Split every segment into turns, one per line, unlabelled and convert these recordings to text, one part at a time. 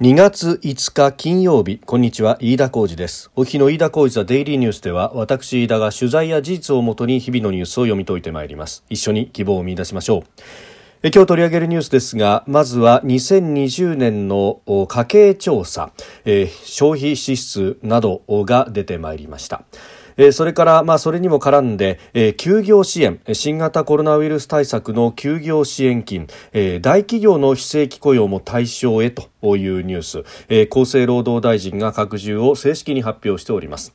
2月5日金曜日こんにちは飯田浩二です。お日の飯田浩二ザデイリーニュースでは私飯田が取材や事実をもとに日々のニュースを読み解いてまいります。一緒に希望を見出しましょう。今日取り上げるニュースですがまずは2020年の家計調査、消費支出などが出てまいりました。えそれから、まあ、それにも絡んで、え休業支援、新型コロナウイルス対策の休業支援金、え大企業の非正規雇用も対象へというニュース、え厚生労働大臣が拡充を正式に発表しております。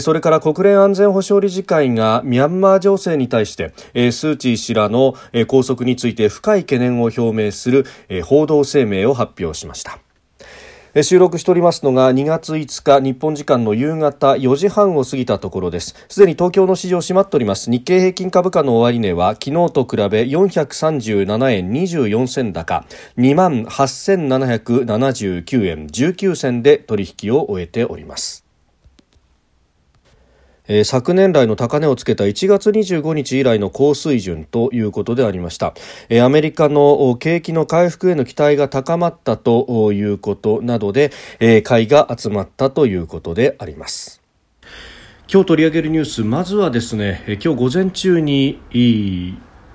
それから国連安全保障理事会がミャンマー情勢に対してスー・チー氏らの拘束について深い懸念を表明する報道声明を発表しました。収録しておりますのが2月5日日本時間の夕方4時半を過ぎたところです。すでに東京の市場閉まっております。日経平均株価の終値は昨日と比べ437円24銭高2万8779円19銭で取引を終えております。えー、昨年来の高値をつけた1月25日以来の高水準ということでありました、えー、アメリカの景気の回復への期待が高まったということなどで、えー、買いが集まったということであります。今日取り上げるニュースまずはですね今日午前中に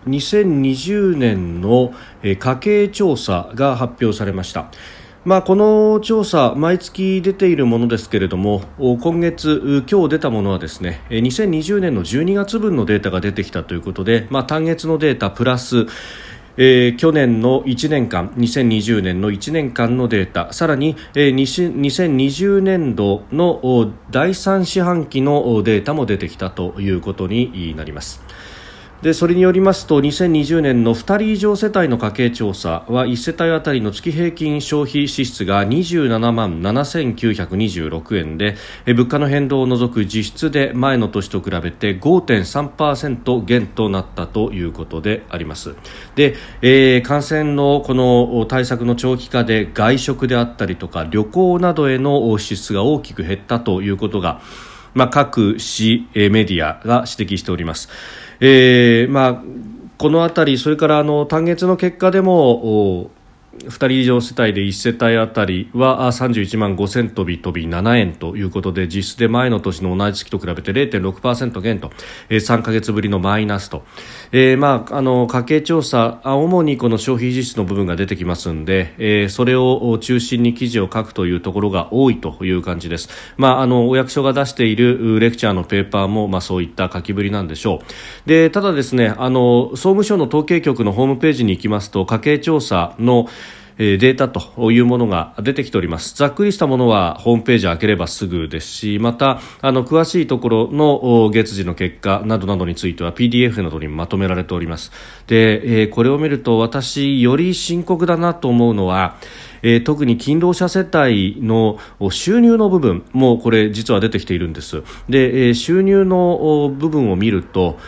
2020年の家計調査が発表されました。まあ、この調査、毎月出ているものですけれども今月、今日出たものはですね2020年の12月分のデータが出てきたということで、まあ、単月のデータプラスえー、去年の1年間2020年の1年間のデータさらに、えー、2020年度の第3四半期のデータも出てきたということになります。でそれによりますと2020年の2人以上世帯の家計調査は1世帯当たりの月平均消費支出が27万7926円で物価の変動を除く実質で前の年と比べて5.3%減となったということでありますで、えー、感染のこの対策の長期化で外食であったりとか旅行などへの支出が大きく減ったということがまあ、各紙メディアが指摘しております。えーまあ、この辺り、それからあの単月の結果でも2人以上世帯で1世帯あたりは31万5000飛び飛び7円ということで実質で前の年の同じ月と比べて0.6%減と、えー、3か月ぶりのマイナスと、えー、まあ、あの家計調査主にこの消費実質の部分が出てきますので、えー、それを中心に記事を書くというところが多いという感じです、まあ、あのお役所が出しているレクチャーのペーパーも、まあ、そういった書きぶりなんでしょう。でただですねあの総務省の統計局のホームページに行きますと家計調査のえデータというものが出てきております。ざっくりしたものはホームページ開ければすぐですしまたあの詳しいところの月次の結果などなどについては PDF などにまとめられております。で、え、これを見ると私より深刻だなと思うのはえー、特に勤労者世帯の収入の部分もこれ実は出てきているんです。で、えー、収入の部分を見ると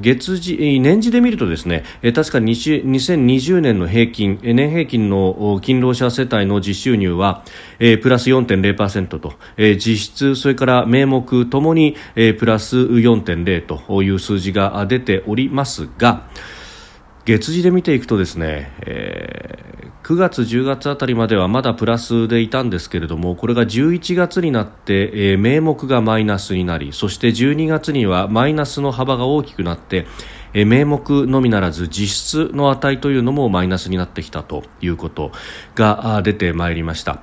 月次年次で見るとですね、えー、確かに2020年の平均年平均の勤労者世帯の実収入は、えー、プラス4.0%と、えー、実質それから名目ともに、えー、プラス4.0という数字が出ておりますが月次で見ていくとですね、えー、9月、10月あたりまではまだプラスでいたんですけれどもこれが11月になって、えー、名目がマイナスになりそして12月にはマイナスの幅が大きくなってえ名目のみならず実質の値というのもマイナスになってきたということが出てまいりました。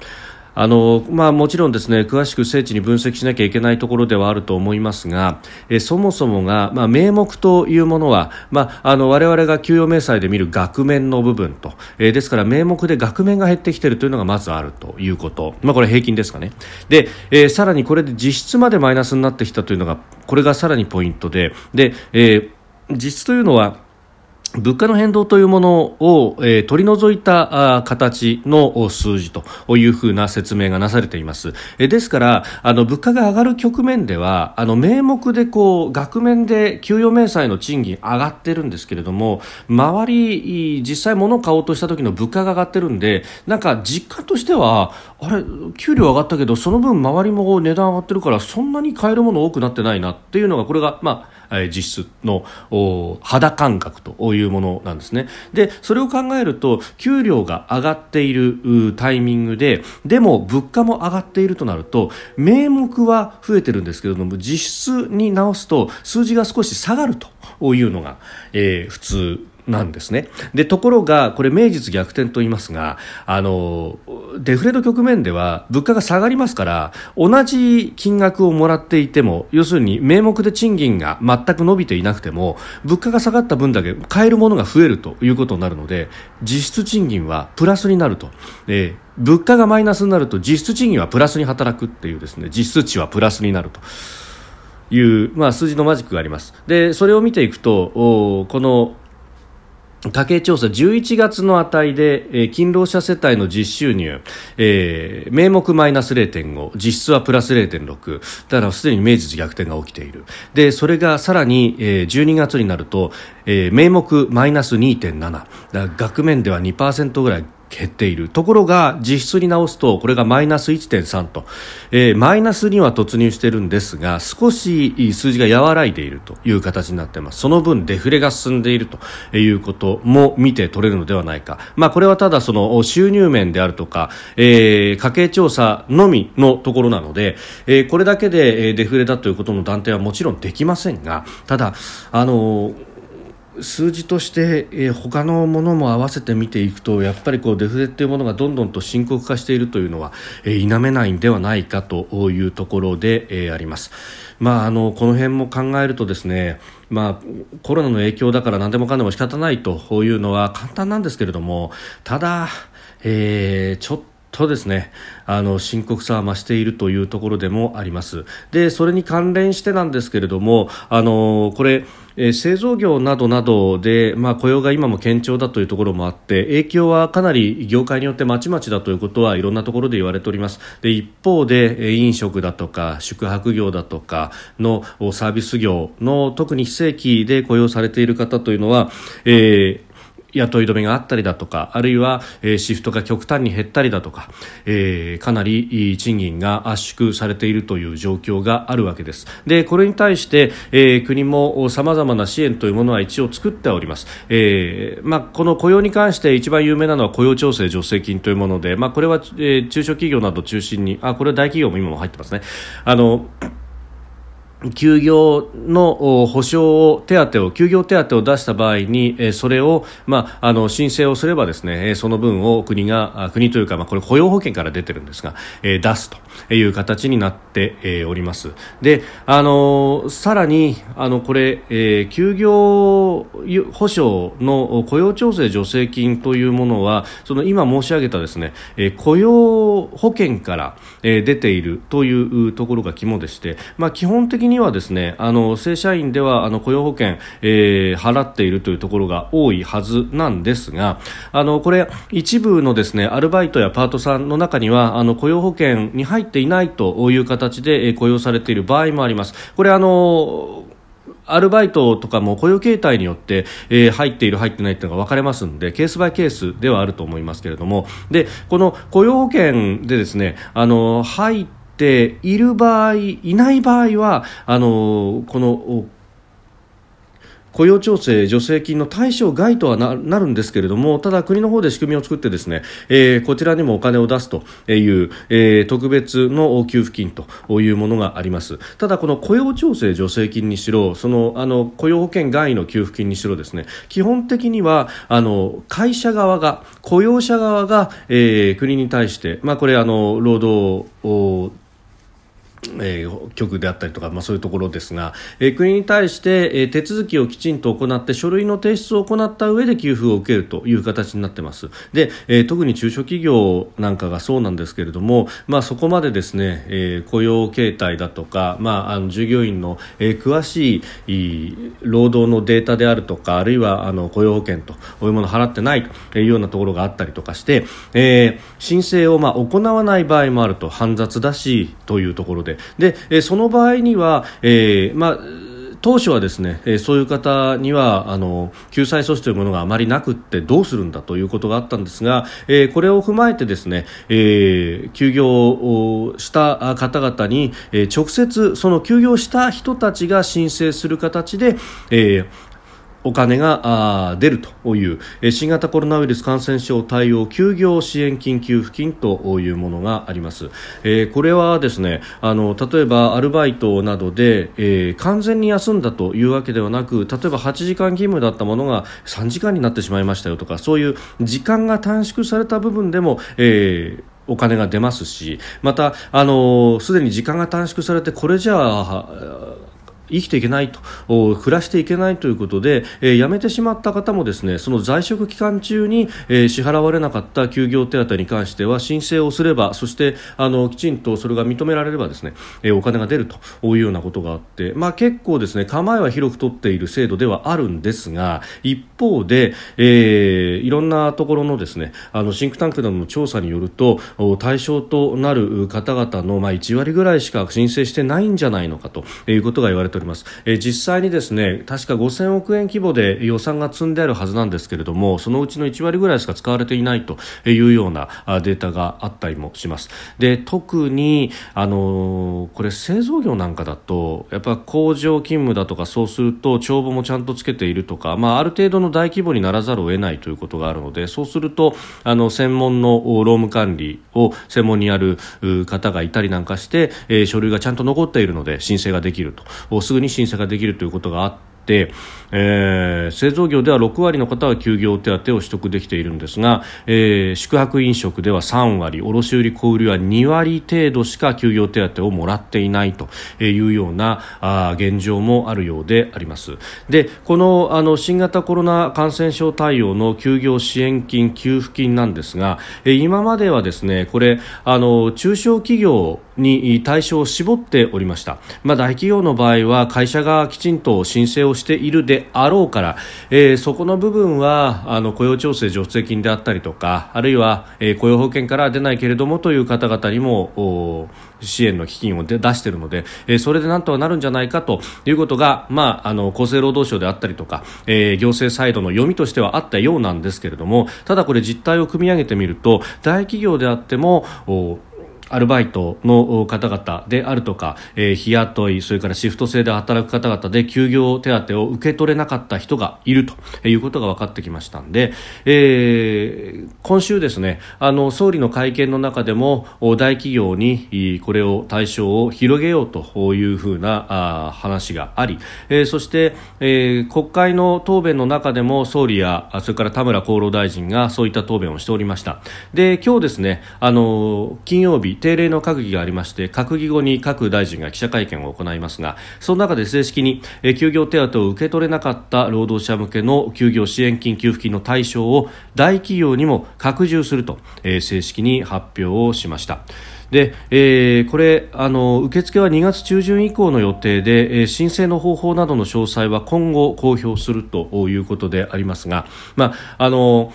あのまあ、もちろんですね詳しく精緻に分析しなきゃいけないところではあると思いますがえそもそもが、まあ、名目というものは、まあ、あの我々が給与明細で見る額面の部分と、えですから名目で額面が減ってきているというのがまずあるということ、まあ、これ平均ですかね。で、え、さらにこれで実質までマイナスになってきたというのがこれがさらにポイントでで、え、実質というのは物価の変動というものを、えー、取り除いたあ形の数字というふうな説明がなされています。えー、ですから、あの、物価が上がる局面では、あの、名目でこう、額面で給与明細の賃金上がってるんですけれども、周り、実際物を買おうとした時の物価が上がってるんで、なんか実感としては、あれ、給料上がったけど、その分周りも値段上がってるから、そんなに買えるもの多くなってないなっていうのが、これが、まあ、実質の肌感覚といういうものなんですね。でそれを考えると給料が上がっているタイミングででも物価も上がっているとなると名目は増えてるんですけれども実質に直すと数字が少し下がるというのが、えー、普通なんですね。で、ところが、これ、名実逆転と言いますが、あの、デフレの局面では物価が下がりますから、同じ金額をもらっていても、要するに名目で賃金が全く伸びていなくても、物価が下がった分だけ買えるものが増えるということになるので、実質賃金はプラスになると。えー物価がマイナスになると実質賃金はプラスに働くっていうですね実質値はプラスになるという、まあ、数字のマジックがありますでそれを見ていくとこの家計調査11月の値で、えー、勤労者世帯の実収入、えー、名目マイナス0.5実質はプラス0.6だからすでに名実逆転が起きている。でそれがさらに、えー、12月になると、えー、名目マイナス2.7額面では2%ぐらい減っている。ところが実質に直すとこれがマイナス1.3と、えー、マイナスには突入しているんですが少し数字が和らいでいるという形になっています。その分デフレが進んでいるということも見て取れるのではないか、まあ、これはただその収入面であるとか、えー、家計調査のみのところなので、えー、これだけでデフレだということの断定はもちろんできませんがただあのー数字として、えー、他のものも合わせて見ていくとやっぱりこうデフレというものがどんどんと深刻化しているというのは、えー、否めないんではないかというところで、えー、あります。まあ、あのこの辺も考えるとですね、まあ、コロナの影響だから何でもかんでも仕方ないというのは簡単なんですけれどもただ、えー、ちょっととですねあの深刻さは増しているというところでもあります。でそれに関連してなんですけれどもあのこれえ製造業などなどで、まあ、雇用が今も堅調だというところもあって影響はかなり業界によってまちまちだということはいろんなところで言われております。で一方で飲食だとか宿泊業だとかのサービス業の特に非正規で雇用されている方というのは、えー雇い止めがあったりだとかあるいは、え、シフトが極端に減ったりだとか、え、かなり賃金が圧縮されているという状況があるわけです。でこれに対して、え、国もさまざまな支援というものは一応作っております、えまあ、この雇用に関して一番有名なのは雇用調整助成金というもので、まあ、これは、え、中小企業など中心にあこれは大企業も今も入ってますね。あの休業の保障を手当を休業手当を出した場合にそれを、まあ、あの申請をすればですねその分を国が国というか、まあ、これ雇用保険から出てるんですが出すという形になっております。であのさらにあのこれ、え休業保障の雇用調整助成金というものはその今申し上げたですね雇用保険から出ているというところが肝でして、まあ、基本的ににはですねあの正社員ではあの雇用保険、えー、払っているというところが多いはずなんですがあのこれ一部のですねアルバイトやパートさんの中にはあの雇用保険に入っていないという形で、雇用されている場合もあります。これあのアルバイトとかも雇用形態によって、えー、入っている、入ってないというのが分かれますのでケースバイケースではあると思いますけれどもでこの雇用保険でですねあの入っている場合、いない場合は、あのこの雇用調整助成金の対象外とはなるんですけれどもただ国の方で仕組みを作ってですね、えー、こちらにもお金を出すという、えー、特別の給付金というものがあります。ただこの雇用調整助成金にしろそのあの雇用保険外の給付金にしろですね基本的にはあの会社側が雇用者側が、えー、国に対して、まあ、これあの労働えー、局であったりとか、まあ、そういうところですが、えー、国に対して、えー、手続きをきちんと行って書類の提出を行った上で給付を受けるという形になってます。で、えー、特に中小企業なんかがそうなんですけれども、まあ、そこまでですね、えー、雇用形態だとか、まあ、あの従業員の、えー、詳しい労働のデータであるとかあるいはあの雇用保険とこういうものを払ってないというようなところがあったりとかして、えー、申請をまあ行わない場合もあると煩雑だしというところでで、えその場合には、えー、まあ当初はですね、えそういう方にはあの救済措置というものがあまりなくってどうするんだということがあったんですが、えこれを踏まえてですね、え休業をした方々に、え直接その休業した人たちが申請する形で、えお金が出るという新型コロナウイルス感染症対応休業支援金給付金というものがあります、えー、これはですねあの例えばアルバイトなどで、えー、完全に休んだというわけではなく例えば8時間勤務だったものが3時間になってしまいましたよとかそういう時間が短縮された部分でも、えーお金が出ますしまた、あのすでに時間が短縮されてこれじゃあ生きていけないと暮らしていけないということで、えー、辞めてしまった方もですねその在職期間中に、えー、支払われなかった休業手当に関しては申請をすればそしてあのきちんとそれが認められればですね、えー、お金が出るというようなことがあって、まあ、結構ですね構えは広く取っている制度ではあるんですが一方で、えー、いろんなところのですねあのシンクタンクなどの調査によると対象となる方々の、まあ、1割ぐらいしか申請してないんじゃないのかということが言われてております、えー、実際にですね確か5000億円規模で予算が積んであるはずなんですけれどもそのうちの1割ぐらいしか使われていないというようなデータがあったりもします。で特にあのこれ製造業なんかだとやっぱ工場勤務だとかそうすると帳簿もちゃんとつけているとか、まあ、ある程度の大規模にならざるを得ないということがあるのでそうするとあの専門の労務管理を専門にやる方がいたりなんかして、えー、書類がちゃんと残っているので申請ができると。すぐに審査ができるということがあって、えー、製造業では6割の方は休業手当を取得できているんですが、えー、宿泊飲食では3割卸売小売は2割程度しか休業手当をもらっていないというようなあ現状もあるようであります。でこのあの新型コロナ感染症対応の休業支援金給付金なんですが、えー、今まではですねこれあの中小企業に対象を絞っておりました、まあ、大企業の場合は会社がきちんと申請をしているであろうから、えー、そこの部分はあの雇用調整助成金であったりとかあるいは、えー、雇用保険から出ないけれどもという方々にも支援の基金を出しているので、えー、それでなんとかなるんじゃないかということが、まあ、あの厚生労働省であったりとか、えー、行政サイドの読みとしてはあったようなんですけれどもただこれ実態を組み上げてみると大企業であってもアルバイトの方々であるとか、えー、日雇いそれからシフト制で働く方々で休業手当を受け取れなかった人がいるということが分かってきましたんで、えー、今週ですねあの総理の会見の中でも大企業にこれを対象を広げようというふうなあ話があり、えー、そして、えー、国会の答弁の中でも総理やそれから田村厚労大臣がそういった答弁をしておりました。で今日ですねあの金曜日定例の閣議がありまして閣議後に各大臣が記者会見を行いますがその中で正式に休業手当を受け取れなかった労働者向けの休業支援金給付金の対象を大企業にも拡充すると正式に発表をしました。で、えー、これあの受付は2月中旬以降の予定で、えー、申請の方法などの詳細は今後公表するということでありますが、まあ、あの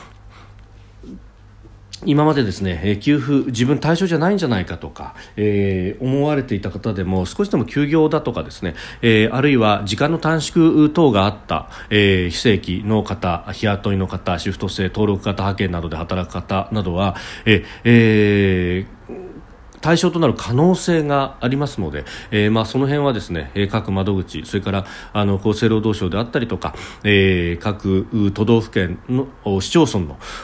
今までですね給付自分対象じゃないんじゃないかとか、えー、思われていた方でも少しでも休業だとかですね、えー、あるいは時間の短縮等があった、えー、非正規の方日雇いの方シフト制登録型派遣などで働く方などはええー対象となる可能性がありますので、えー、まあその辺はですね各窓口それからあの厚生労働省であったりとか、えー、各都道府県の市町村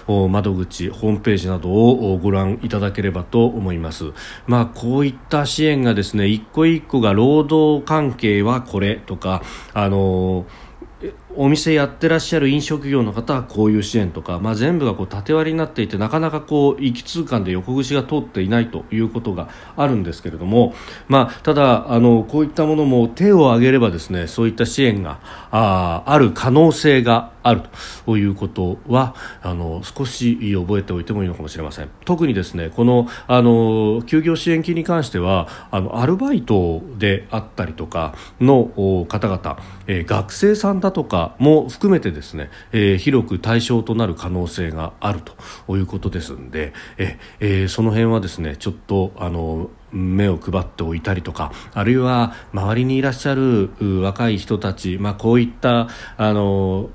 の窓口ホームページなどをご覧いただければと思います。まあこういった支援がですね一個一個が労働関係はこれとかあのーお店やってらっしゃる飲食業の方はこういう支援とか、まあ、全部がこう縦割りになっていてなかなかこう行き通貫で横串が通っていないということがあるんですけれども、まあ、ただあのこういったものも手を挙げればですねそういった支援があある可能性があるということはあの少し覚えておいてもいいのかもしれません。特にですねこのあの休業支援金に関してはあのアルバイトであったりとかの方々、えー、学生さんだとかも含めてですね、えー、広く対象となる可能性があるということですのでえ、えー、その辺はですねちょっとあの目を配っておいたりとかあるいは周りにいらっしゃる若い人たち、まあ、こういったあの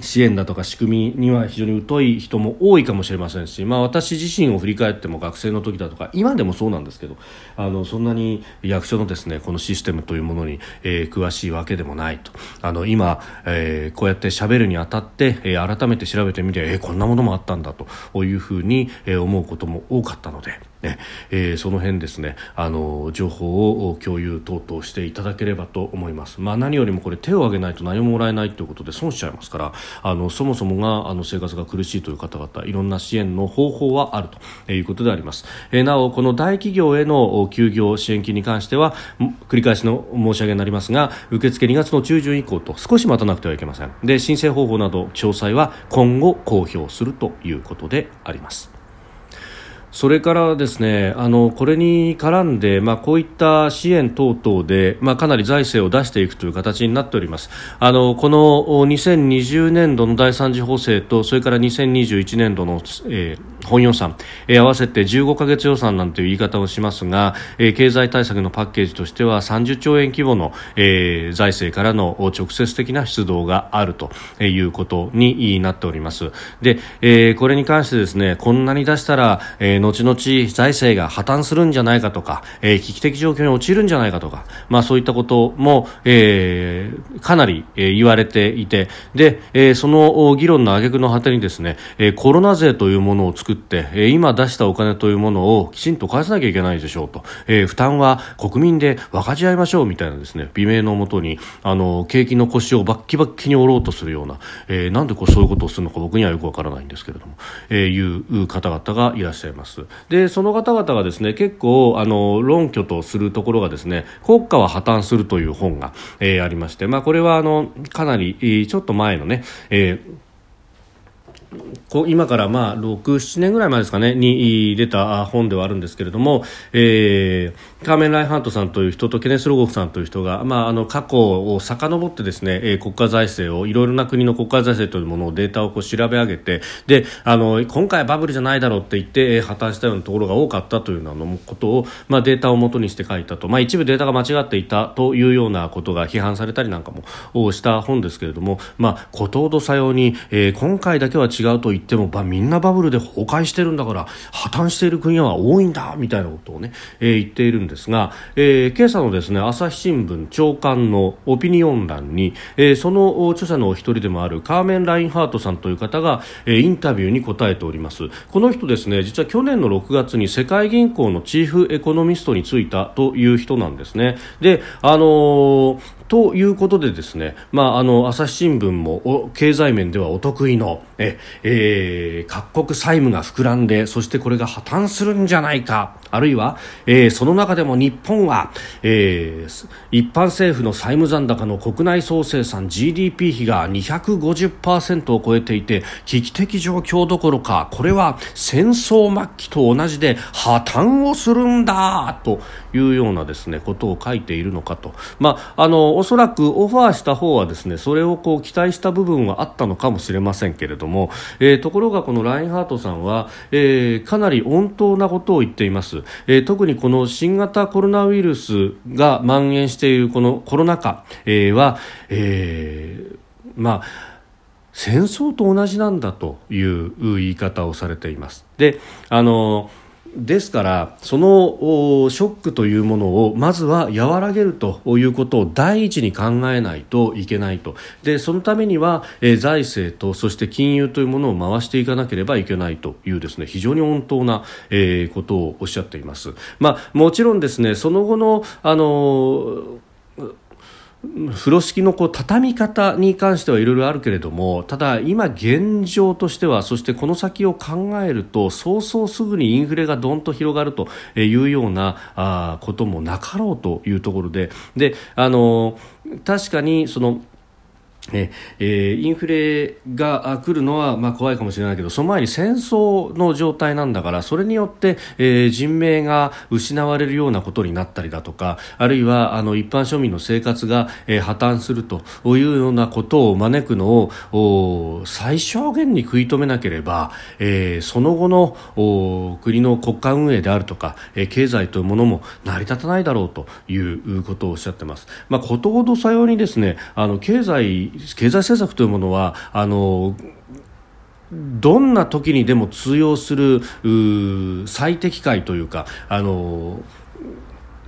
支援だとか仕組みには非常に疎い人も多いかもしれませんし、まあ、私自身を振り返っても学生の時だとか今でもそうなんですけどあのそんなに役所のですねこのシステムというものに、えー、詳しいわけでもないとあの今、えー、こうやってしゃべるにあたって、えー、改めて調べてみて、えー、こんなものもあったんだというふうに、えー、思うことも多かったので。ねえー、その辺ですねあの情報を共有等々していただければと思います、まあ、何よりもこれ手を挙げないと何ももらえないということで損しちゃいますからあのそもそもがあの生活が苦しいという方々いろんな支援の方法はあるということであります、えー、なおこの大企業への休業支援金に関しては繰り返しの申し上げになりますが受付2月の中旬以降と少し待たなくてはいけません。で申請方法など詳細は今後公表するということであります。それからですねあのこれに絡んで、まあ、こういった支援等々で、まあ、かなり財政を出していくという形になっております。あのこの2020年度の第3次補正とそれから2021年度の、えー本予算、えー、合わせて15ヶ月予算なんていう言い方をしますが、えー、経済対策のパッケージとしては30兆円規模の、えー、財政からの直接的な出動があるということになっております。で、えー、これに関してですねこんなに出したら、えー、後々財政が破綻するんじゃないかとか、えー、危機的状況に陥るんじゃないかとか、まあ、そういったことも、えー、かなり、えー、言われていてで、えー、その議論の挙句の果てにですね、えー、コロナ税というものを作って、今出したお金というものをきちんと返さなきゃいけないでしょうと、えー、負担は国民で分かち合いましょうみたいなですね美名のもとにあの景気の腰をバッキバッキに折ろうとするような、えー、なんでこうそういうことをするのか僕にはよくわからないんですけれども、えー、いう方々がいらっしゃいます。でその方々がですね結構あの論拠とするところがですね国家は破綻するという本が、えー、ありまして、まあ、これはあのかなりちょっと前のね、えー今からまあ6、7年ぐらい前ですかねに出た本ではあるんですけれども、えー、カーメン・ライハントさんという人とケネス・ロゴフさんという人が、まあ、あの過去を遡ってですね、え国家財政をいろいろな国の国家財政というものをデータをこう調べ上げてであの今回はバブルじゃないだろうって言って、え破綻したようなところが多かったというようなことを、まあ、データをもとにして書いたと、まあ、一部データが間違っていたというようなことが批判されたりなんかもした本ですけれども、まあ、ことほどさように、えー、今回だけは違うと言っても、まあ、みんなバブルで崩壊してるんだから破綻している国は多いんだみたいなことをね、えー、言っているんです。ですが、えー、今朝のですね朝日新聞長官のオピニオン欄に、えー、その著者のお一人でもあるカーメン・ラインハートさんという方が、えー、インタビューに答えております。この人ですね実は去年の6月に世界銀行のチーフエコノミストに就いたという人なんですね。であのーということでですね、まあ、あの朝日新聞も経済面ではお得意のえ、えー、各国債務が膨らんでそしてこれが破綻するんじゃないかあるいは、えー、その中でも日本は、えー、一般政府の債務残高の国内総生産 GDP 比が250%を超えていて危機的状況どころかこれは戦争末期と同じで破綻をするんだというようなですねことを書いているのかと、まあ、あのおそらくオファーした方はですねそれをこう期待した部分はあったのかもしれませんけれども、えー、ところがこのラインハートさんは、えー、かなり温当なことを言っています、えー、特にこの新型型コロナウイルスが蔓延しているこのコロナ禍、は、えー、まあ戦争と同じなんだという言い方をされています。であのですからそのショックというものをまずは和らげるということを第一に考えないといけないとでそのためには、えー、財政とそして金融というものを回していかなければいけないというですね非常に温当な、えー、ことをおっしゃっています。まあ、もちろんですねその後のあの風呂敷のこう畳み方に関してはいろいろあるけれどもただ今現状としてはそしてこの先を考えるとそうそうすぐにインフレがどんと広がるというようなあこともなかろうというところで。であの確かにそのえー、インフレが来るのは、まあ、怖いかもしれないけどその前に戦争の状態なんだからそれによって、えー、人命が失われるようなことになったりだとかあるいはあの一般庶民の生活が、えー、破綻するというようなことを招くのを最小限に食い止めなければ、えー、その後の国の国家運営であるとか、えー、経済というものも成り立たないだろうということをおっしゃってます。まあ、ことほどさようにですねあの経済経済政策というものはあのどんな時にでも通用する最適解というかあの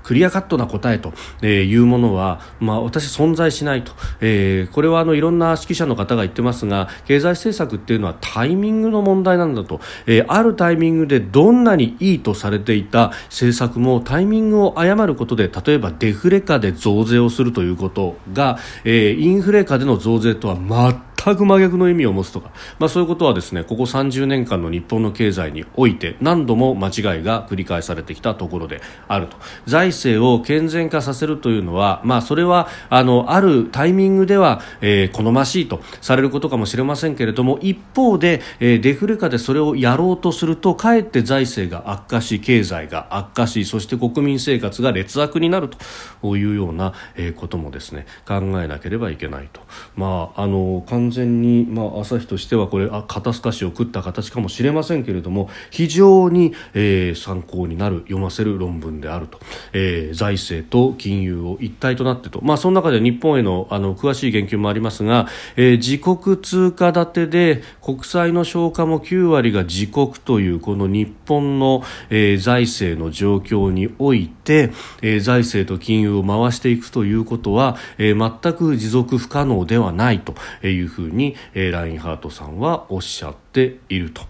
クリアカットな答えというものは、まあ、私、存在しないと、えー、これはあのいろんな指揮者の方が言ってますが経済政策っていうのはタイミングの問題なんだと、えー、あるタイミングでどんなにいいとされていた政策もタイミングを誤ることで例えばデフレ下で増税をするということが、えー、インフレ下での増税とは全全く真逆の意味を持つとか、まあ、そういうことはですねここ30年間の日本の経済において何度も間違いが繰り返されてきたところであると。財政を健全化させるというのは、まあ、それはあのあるタイミングでは、えー、好ましいとされることかもしれませんけれども一方で、えー、デフレ下でそれをやろうとするとかえって財政が悪化し経済が悪化しそして国民生活が劣悪になると。いうような、えー、こともですね考えなければいけないと。まああの完全に、まあ、朝日としてはこれあ肩透かしを食った形かもしれませんけれども非常に、えー、参考になる読ませる論文であると、えー、財政と金融を一体となってと、まあ、その中で日本へのあの詳しい言及もありますが、えー、自国通貨建てで国債の消化も9割が自国というこの日本の、えー、財政の状況において、えー、財政と金融を回していくということは、えー、全く持続不可能ではないというふうに、えー、ラインハートさんはおっしゃっていると。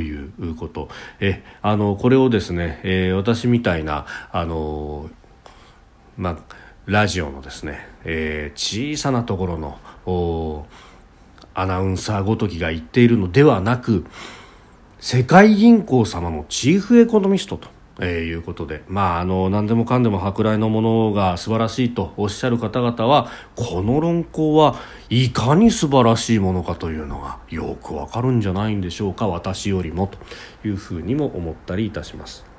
いうこと。えあのこれをですね、えー、私みたいなあのまあラジオのですね、えー、小さなところのアナウンサーごときが言っているのではなく世界銀行様のチーフエコノミストとえー、いうことで、まあ、あの何でもかんでも舶来のものが素晴らしいとおっしゃる方々はこの論考はいかに素晴らしいものかというのがよくわかるんじゃないんでしょうか私よりもというふうにも思ったりいたします。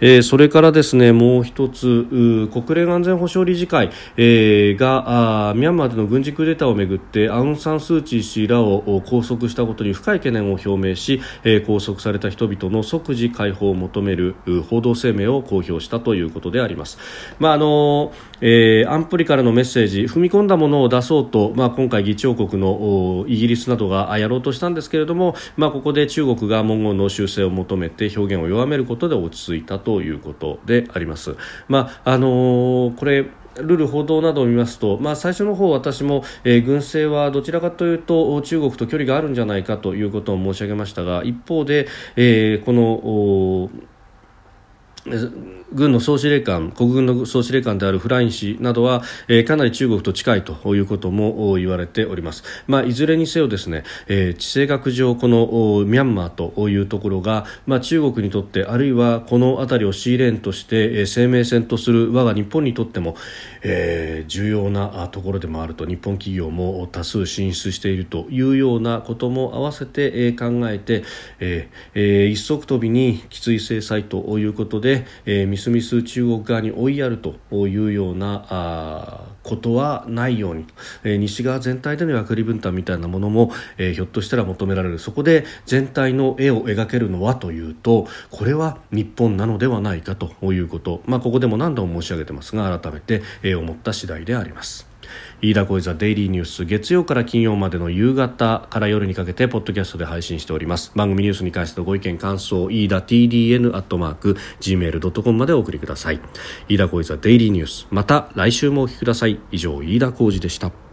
えー、それからですねもう一つ国連安全保障理事会、えー、がミャンマーでの軍事クーデターをめぐってアウン・サン・スー・チー氏らを拘束したことに深い懸念を表明し、えー、拘束された人々の即時解放を求める報道声明を公表したということであります。まああのえー、安保理からのメッセージ踏み込んだものを出そうと、まあ、今回議長国のイギリスなどがやろうとしたんですけれども、まあ、ここで中国が文言の修正を求めて表現を弱めることで落ち着いたということであります。まああのー、これルール報道などを見ますと、まあ、最初の方私も、えー、軍政はどちらかというと中国と距離があるんじゃないかということを申し上げましたが一方で、えー、この軍の総司令官国軍の総司令官であるフライン氏などは、えー、かなり中国と近いということも言われております、まあ、いずれにせよですね、えー、地政学上このミャンマーというところが、まあ、中国にとってあるいはこの辺りをシーレーンとして、えー、生命線とする我が日本にとっても、えー、重要なところでもあると。日本企業も多数進出しているというようなことも合わせて、えー、考えて、えーえー、一足飛びにきつい制裁ということで、でえー、みすみす中国側に追いやるというようなあことはないように、えー、西側全体での役割分担みたいなものも、えー、ひょっとしたら求められる。そこで全体の絵を描けるのはというとこれは日本なのではないかということ、まあ、ここでも何度も申し上げてますが改めて、えー、思った次第であります。飯田小泉デイリーニュース月曜から金曜までの夕方から夜にかけてポッドキャストで配信しております。番組ニュースに関してのご意見感想飯田 TDN アットマーク gmail.com までお送りください。飯田小泉デイリーニュース。また来週もお聞きください。以上飯田浩二でした。